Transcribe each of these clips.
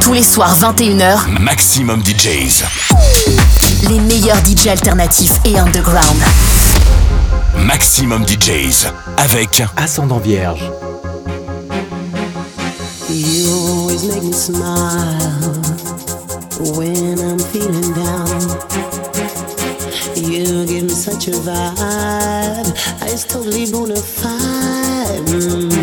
Tous les soirs 21h, Maximum DJs. Les meilleurs DJ alternatifs et underground. Maximum DJs avec Ascendant Vierge. You always make me smile when I'm feeling down. You give me such a vibe, it's totally bona fide.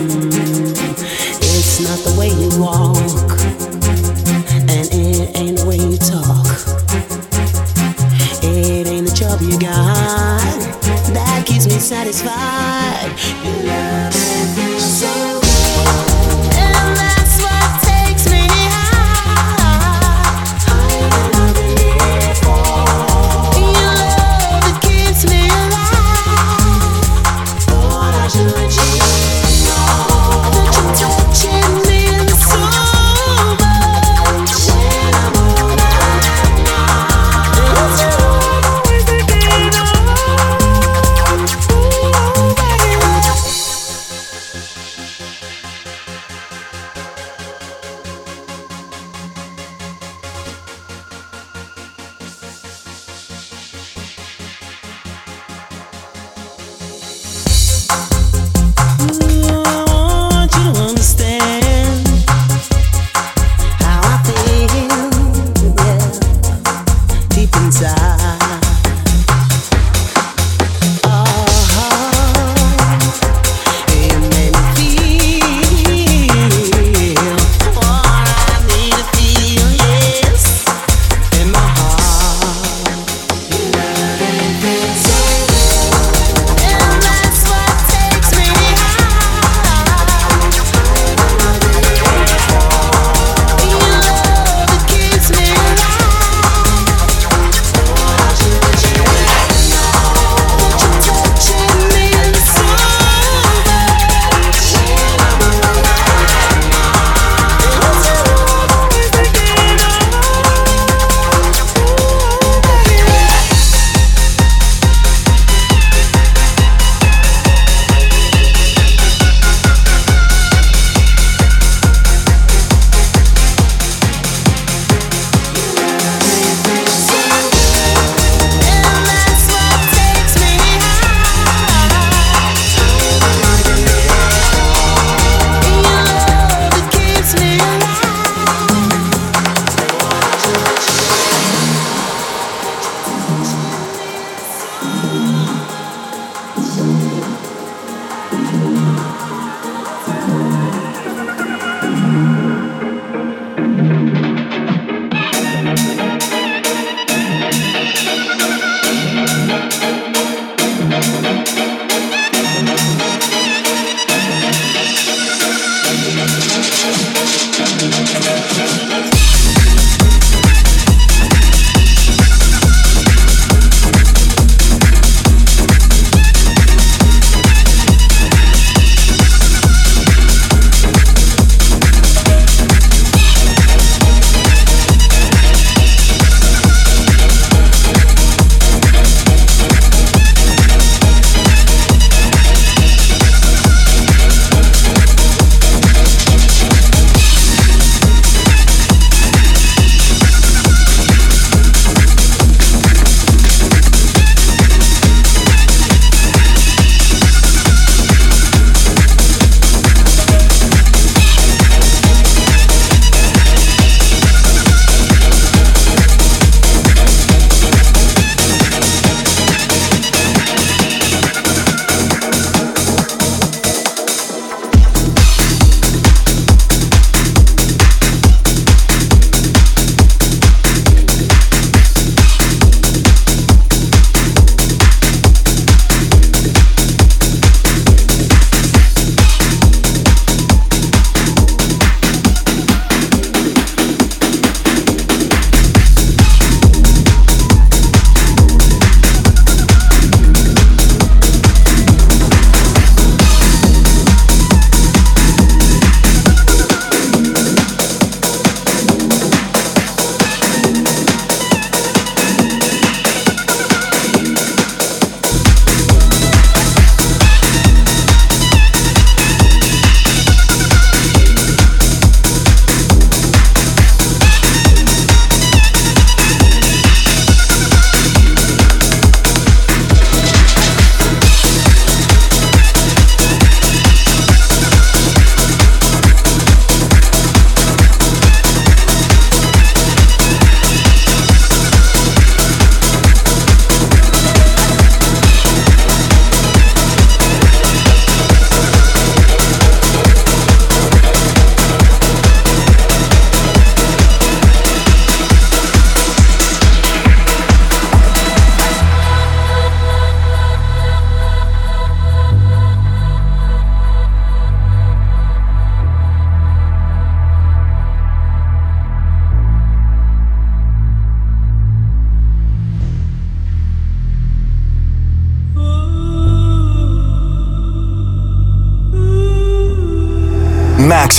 Satisfied. Your love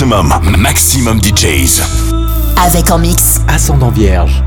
maximum, maximum DJs. Avec en mix. Ascendant Vierge.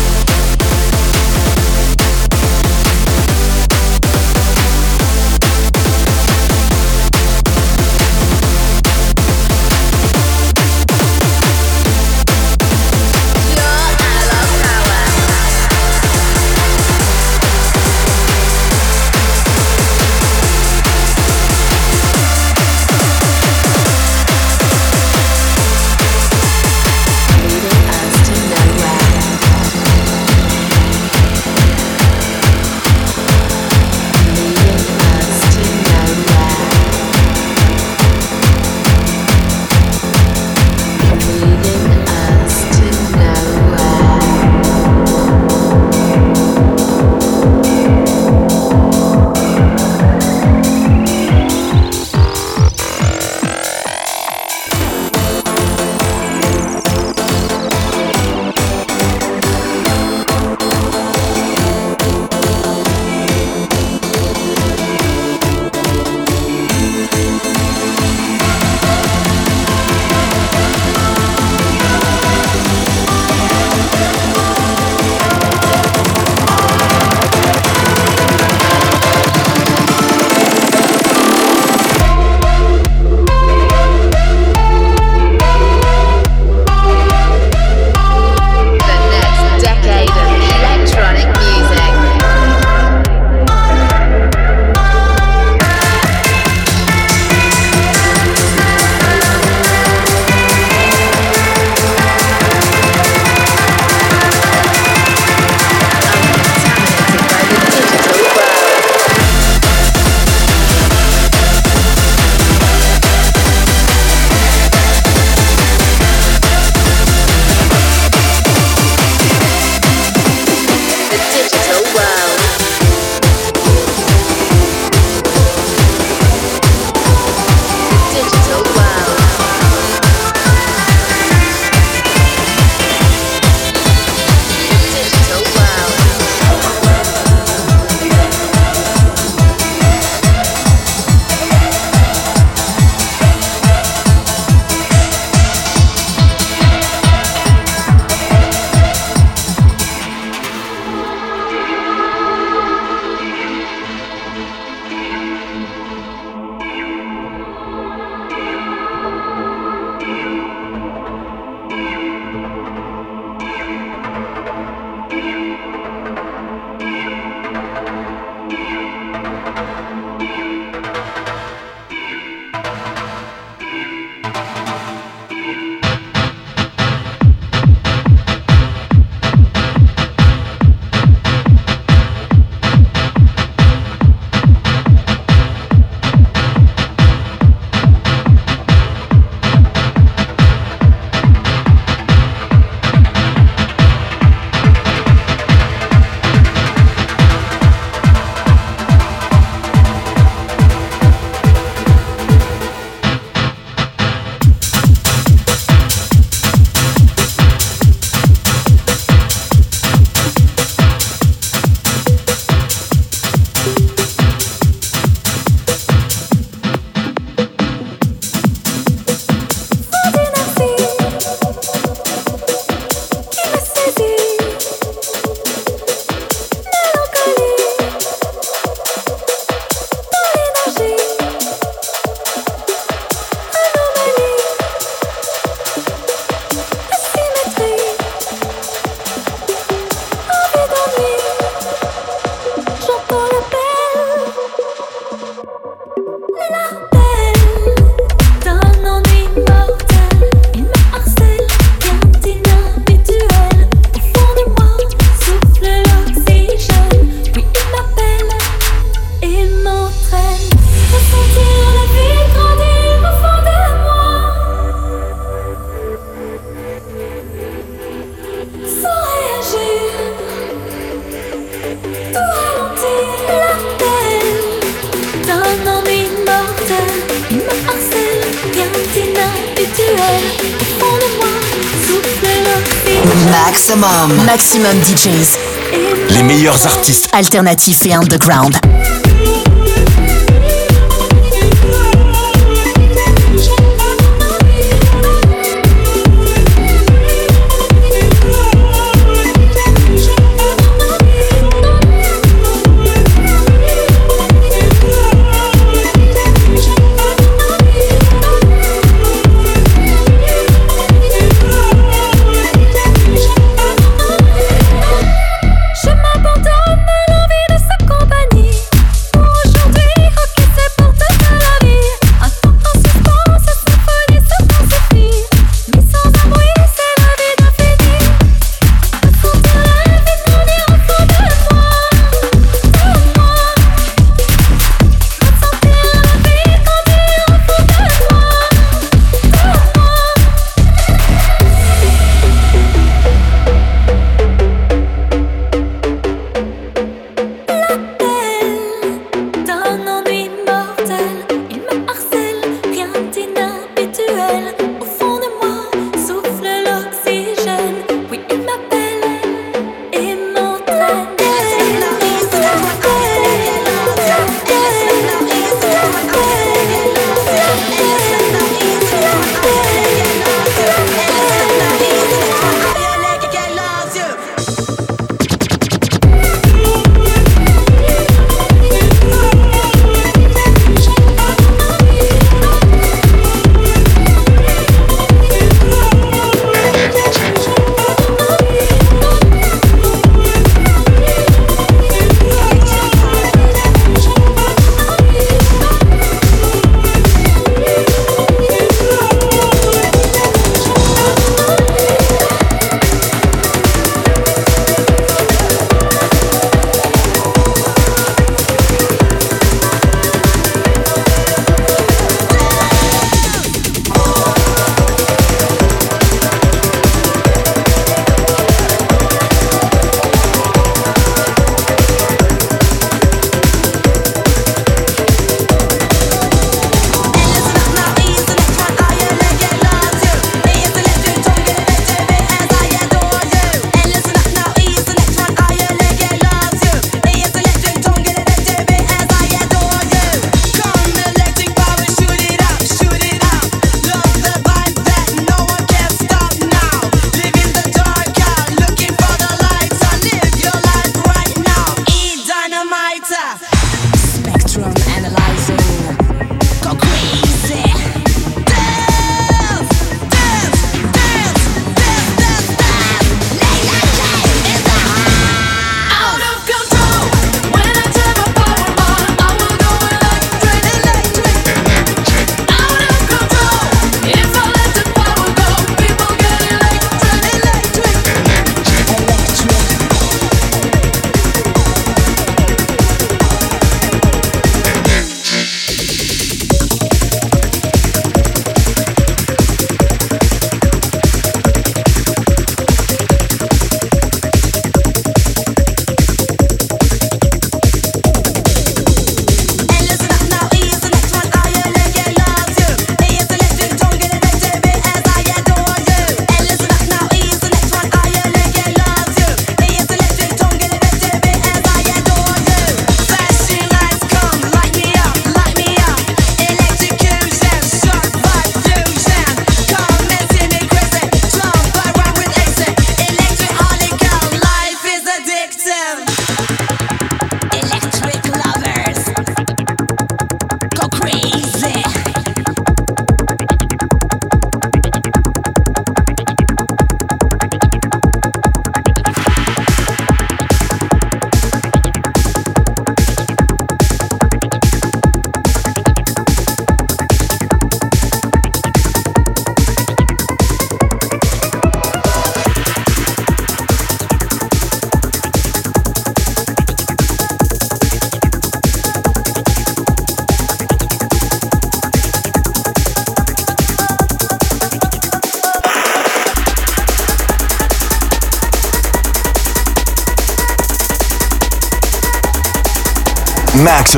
Les meilleurs artistes alternatifs et underground.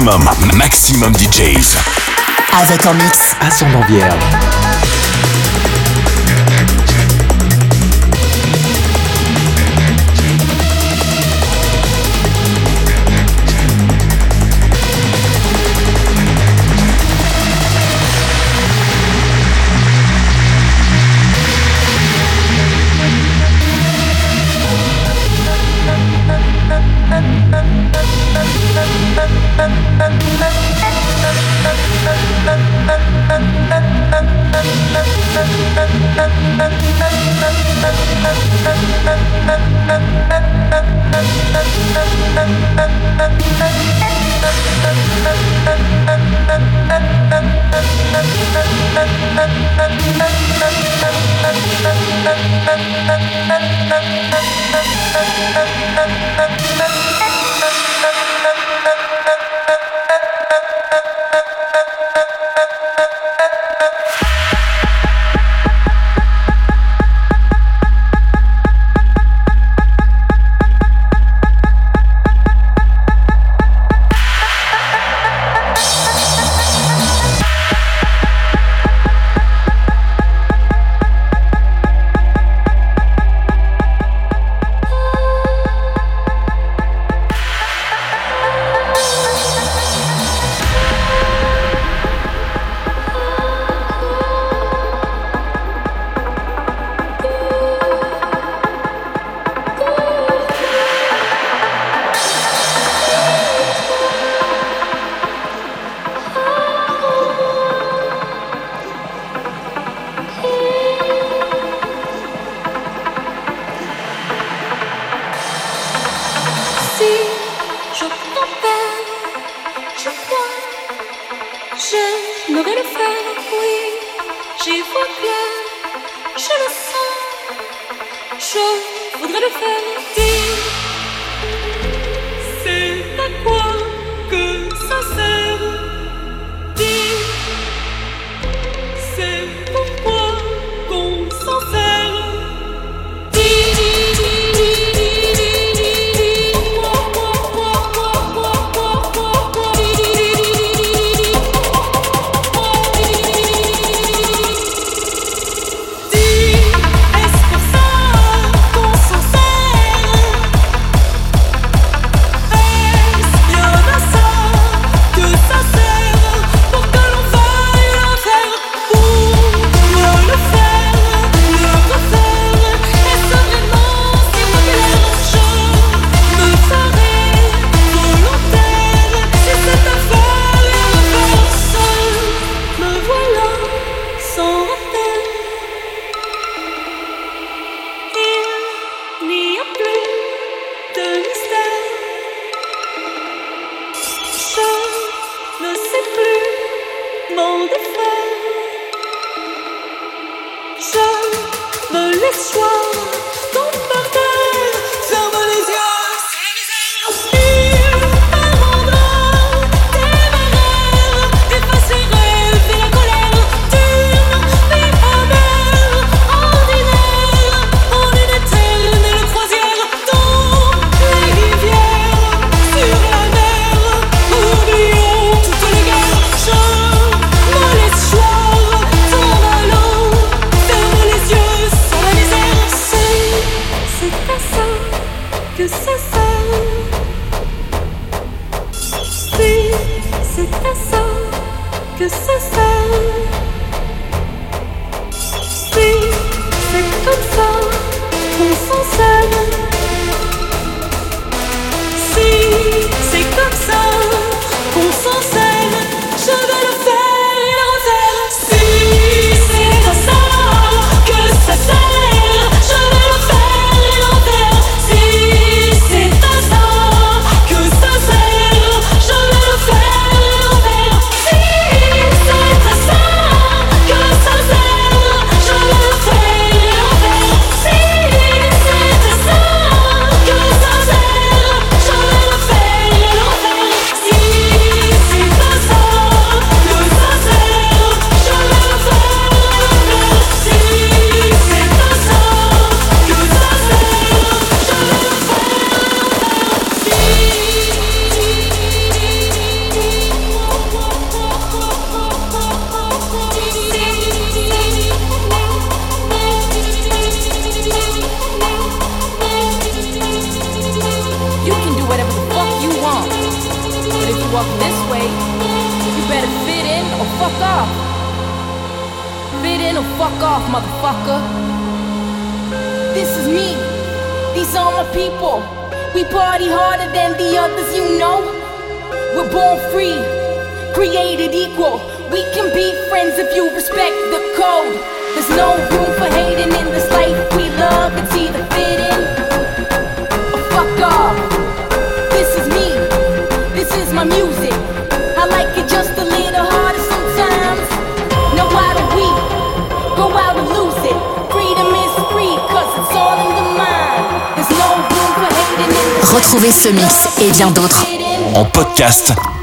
Maximum, maximum DJs. Avec en mix. Ascendant Vierge.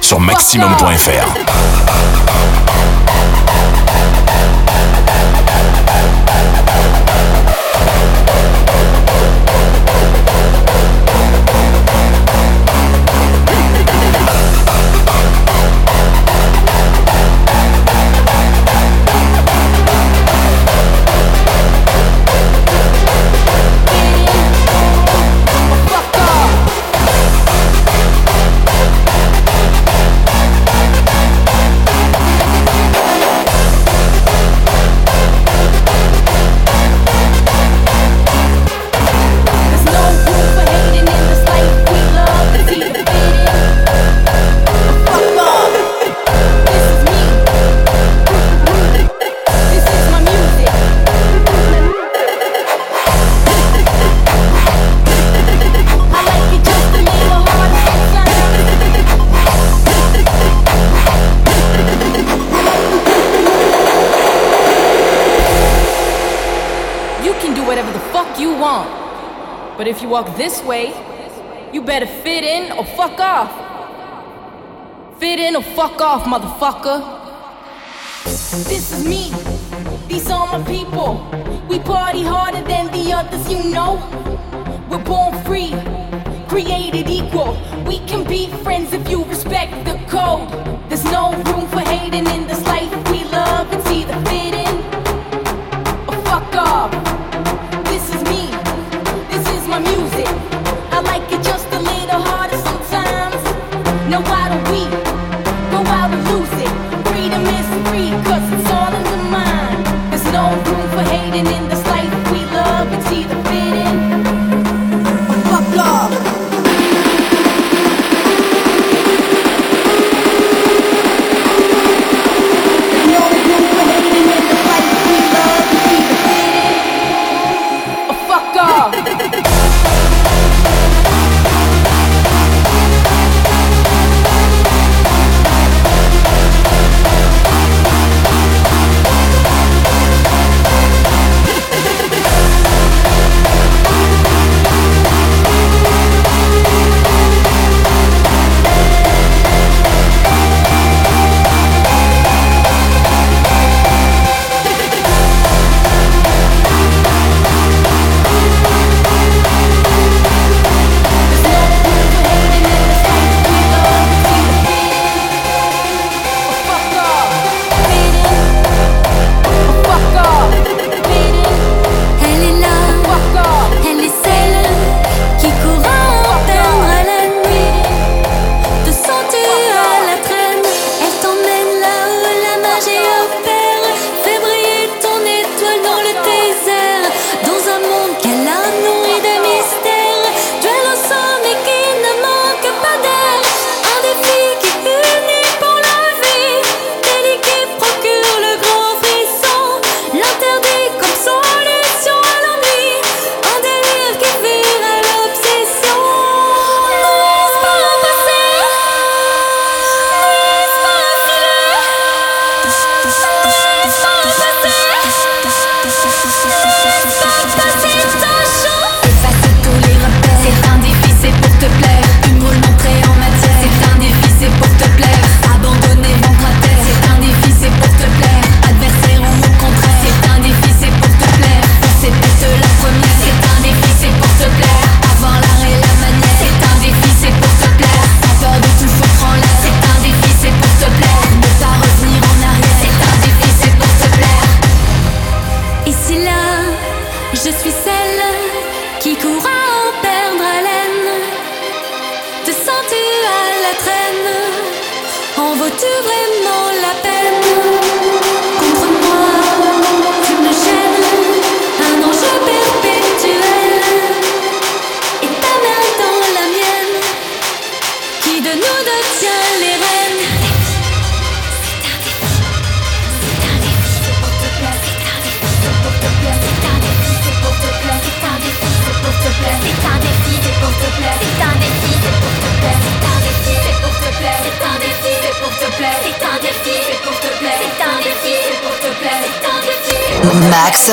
sur maximum.fr. walk this way, you better fit in or fuck off. Fit in or fuck off, motherfucker. This is me. These are my people. We party harder than the others, you know. We're born free, created equal. We can be friends if you respect the code. There's no room for hating in this life we love. It's either fit.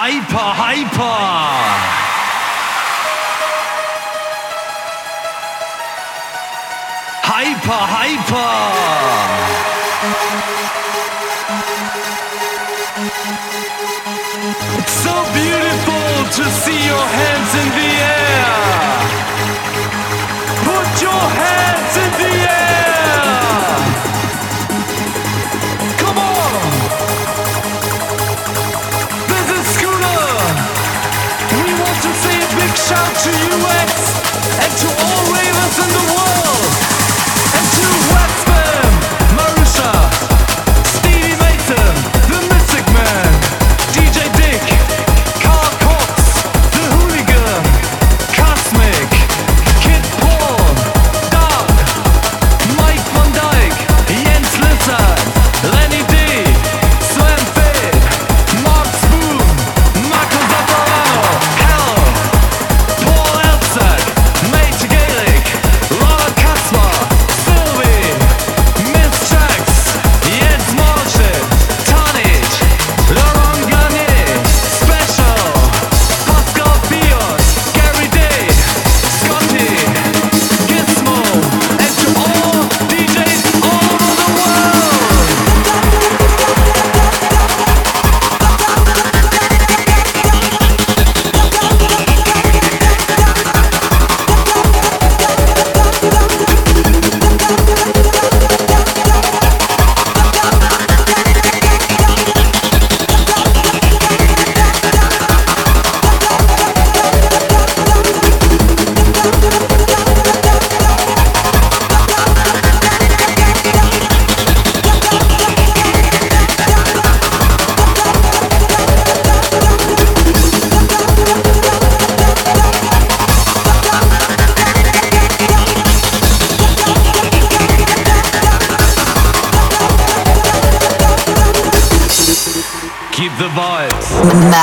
hyper, hyper. Hyper, hyper. It's so beautiful to see your hands in the air. Put your hands in the air. shout to US and to all ravers in the world.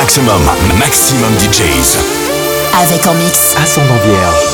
Maximum, maximum DJs. Avec en mix. Ascendant Vierge.